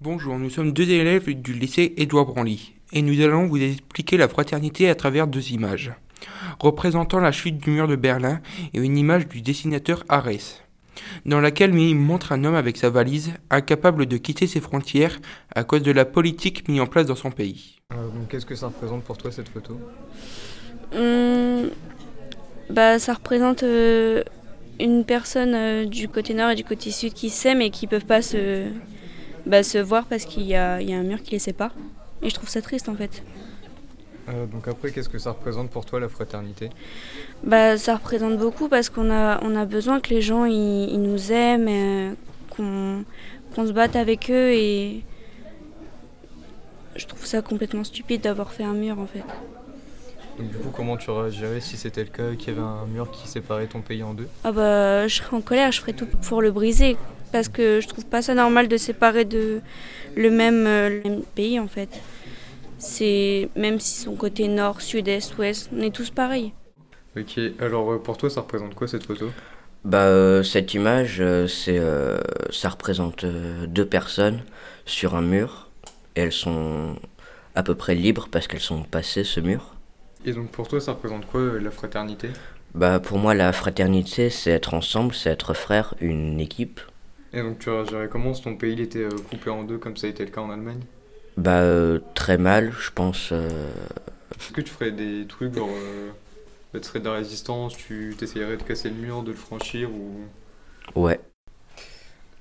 Bonjour, nous sommes deux élèves du lycée Édouard Branly et nous allons vous expliquer la fraternité à travers deux images, représentant la chute du mur de Berlin et une image du dessinateur Arès, dans laquelle il montre un homme avec sa valise, incapable de quitter ses frontières à cause de la politique mise en place dans son pays. Euh, Qu'est-ce que ça représente pour toi cette photo? Hum, bah, ça représente euh, une personne euh, du côté nord et du côté sud qui s'aiment et qui peuvent pas se, bah, se voir parce qu'il y y a un mur qui les sépare. Et je trouve ça triste en fait. Euh, Donc après, qu'est-ce que ça représente pour toi la fraternité? Bah, ça représente beaucoup parce qu'on a, on a besoin que les gens ils, ils nous aiment, euh, qu'on qu'on se batte avec eux et je trouve ça complètement stupide d'avoir fait un mur en fait. Donc du coup, comment tu réagirais si c'était le cas, qu'il y avait un mur qui séparait ton pays en deux? Ah bah, je serais en colère, je ferais tout pour le briser. Parce que je trouve pas ça normal de séparer de le même, euh, le même pays en fait. C'est même si son côté nord, sud, est, ouest, on est tous pareils. Ok, alors euh, pour toi, ça représente quoi cette photo? Bah, euh, cette image, euh, c'est, euh, ça représente euh, deux personnes sur un mur. Et elles sont à peu près libres parce qu'elles sont passées ce mur. Et donc pour toi, ça représente quoi euh, la fraternité? Bah, pour moi, la fraternité, c'est être ensemble, c'est être frère, une équipe. Et donc tu réagirais comment si ton pays il était euh, coupé en deux comme ça a été le cas en Allemagne? Bah, euh, très mal, je pense. euh, Est-ce que tu ferais des trucs genre... Euh, bah, tu serais de la résistance, tu t'essayerais de casser le mur, de le franchir ou... ouais.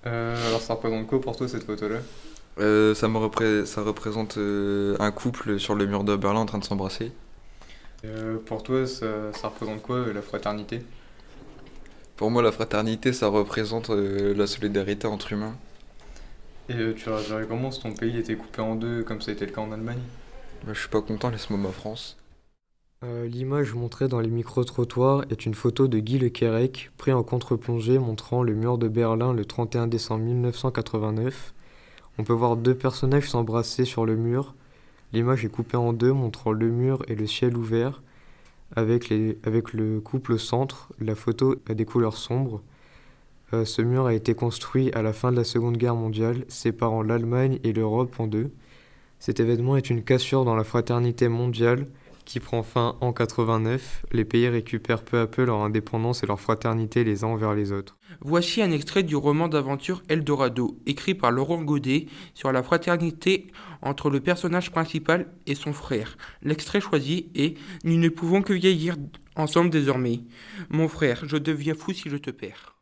Euh, alors ça représente quoi pour toi cette photo-là? Euh, ça, me repré- ça représente euh, un couple sur le mur de Berlin en train de s'embrasser. Euh, Pour toi, ça, ça représente quoi la fraternité? Pour moi, la fraternité, ça représente euh, la solidarité entre humains. Et euh, tu réagirais comment si ton pays était coupé en deux comme ça a été le cas en Allemagne? Bah, je suis pas content, laisse-moi ma France. Euh, L'image montrée dans les micro-trottoirs est une photo de Guy Le Quérec, pris en contre-plongée montrant le mur de Berlin le 31 décembre 1989. On peut voir deux personnages s'embrasser sur le mur. L'image est coupée en deux, montrant le mur et le ciel ouvert, avec, le couple au centre. La photo a des couleurs sombres. Euh, ce mur a été construit à la fin de la Seconde Guerre mondiale, séparant l'Allemagne et l'Europe en deux. Cet événement est une cassure dans la fraternité mondiale qui prend fin en 89. Les pays récupèrent peu à peu leur indépendance et leur fraternité les uns envers les autres. Voici un extrait du roman d'aventure Eldorado, écrit par Laurent Godet sur la fraternité entre le personnage principal et son frère. L'extrait choisi est Nous ne pouvons que vieillir ensemble désormais. Mon frère, je deviens fou si je te perds.